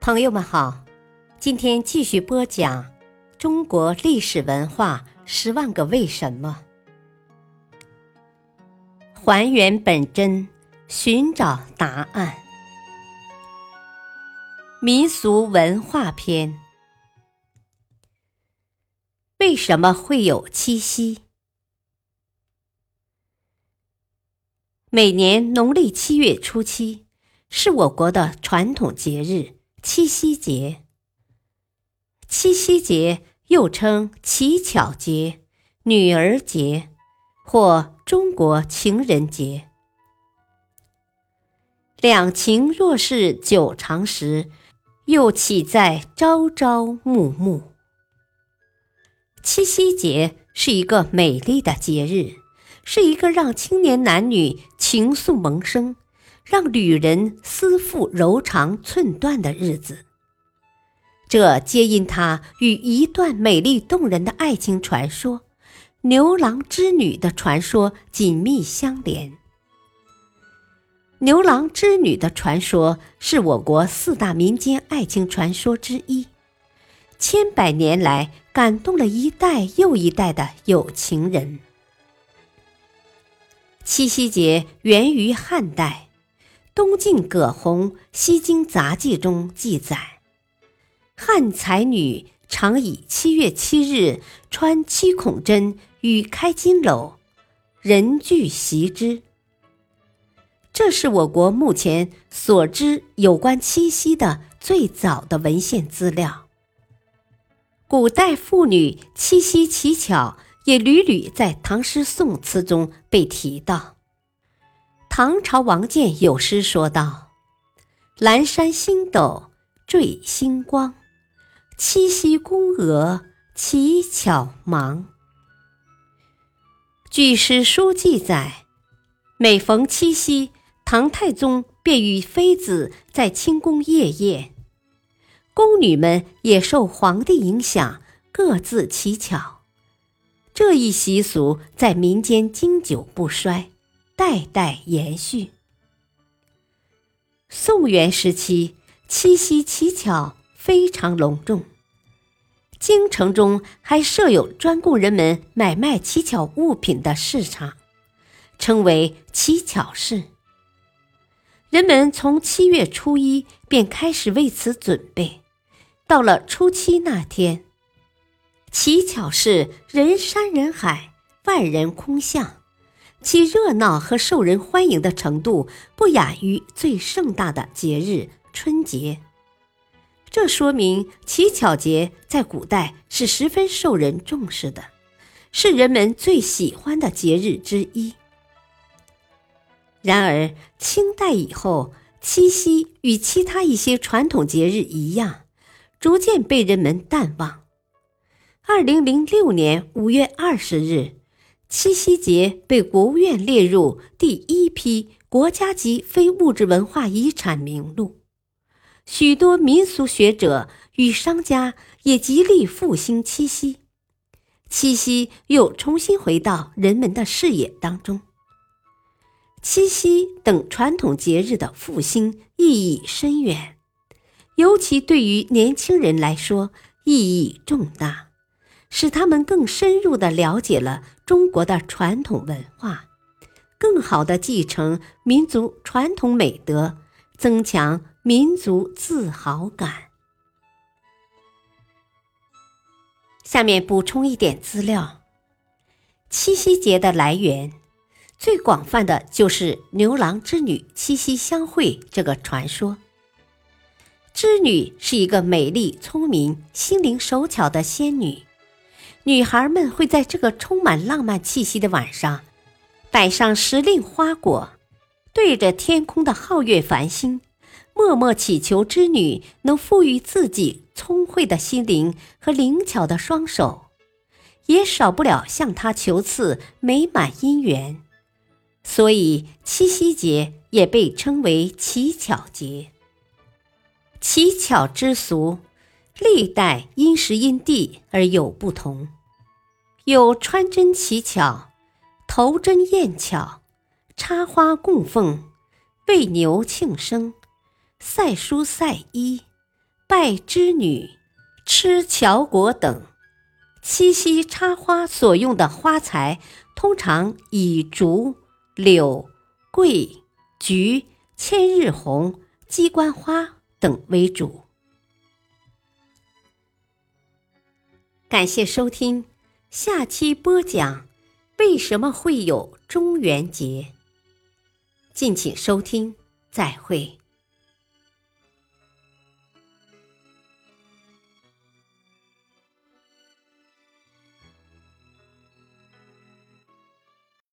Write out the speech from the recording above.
朋友们好，今天继续播讲中国历史文化十万个为什么，还原本真，寻找答案。民俗文化篇：为什么会有七夕？每年农历七月初七是我国的传统节日。七夕节，七夕节又称乞巧节、女儿节或中国情人节。两情若是久长时，又岂在朝朝暮暮？七夕节是一个美丽的节日，是一个让青年男女情愫萌生。让旅人思妇柔肠寸断的日子，这皆因他与一段美丽动人的爱情传说——牛郎织女的传说紧密相连。牛郎织女的传说是我国四大民间爱情传说之一，千百年来感动了一代又一代的有情人。七夕节源于汉代。东晋葛洪《西京杂记》中记载，汉才女常以七月七日穿七孔针与开金篓，人俱习之。这是我国目前所知有关七夕的最早的文献资料。古代妇女七夕乞巧也屡屡在唐诗宋词中被提到。唐朝王建有诗说道：“阑珊星斗缀星光，七夕宫娥乞巧忙。”据史书记载，每逢七夕，唐太宗便与妃子在清宫夜宴，宫女们也受皇帝影响，各自乞巧。这一习俗在民间经久不衰。代代延续。宋元时期，七夕乞巧非常隆重，京城中还设有专供人们买卖乞巧物品的市场，称为乞巧市。人们从七月初一便开始为此准备，到了初七那天，乞巧市人山人海，万人空巷。其热闹和受人欢迎的程度不亚于最盛大的节日春节，这说明乞巧节在古代是十分受人重视的，是人们最喜欢的节日之一。然而，清代以后，七夕与其他一些传统节日一样，逐渐被人们淡忘。二零零六年五月二十日。七夕节被国务院列入第一批国家级非物质文化遗产名录，许多民俗学者与商家也极力复兴七夕，七夕又重新回到人们的视野当中。七夕等传统节日的复兴意义深远，尤其对于年轻人来说意义重大。使他们更深入地了解了中国的传统文化，更好地继承民族传统美德，增强民族自豪感。下面补充一点资料：七夕节的来源，最广泛的就是牛郎织女七夕相会这个传说。织女是一个美丽、聪明、心灵手巧的仙女。女孩们会在这个充满浪漫气息的晚上，摆上时令花果，对着天空的皓月繁星，默默祈求织女能赋予自己聪慧的心灵和灵巧的双手，也少不了向她求赐美满姻缘。所以，七夕节也被称为乞巧节。乞巧之俗。历代因时因地而有不同，有穿针乞巧、投针验巧、插花供奉、喂牛庆生、赛书赛衣、拜织女、吃乔果等。七夕插花所用的花材通常以竹、柳、桂、菊、千日红、鸡冠花等为主。感谢收听，下期播讲为什么会有中元节。敬请收听，再会。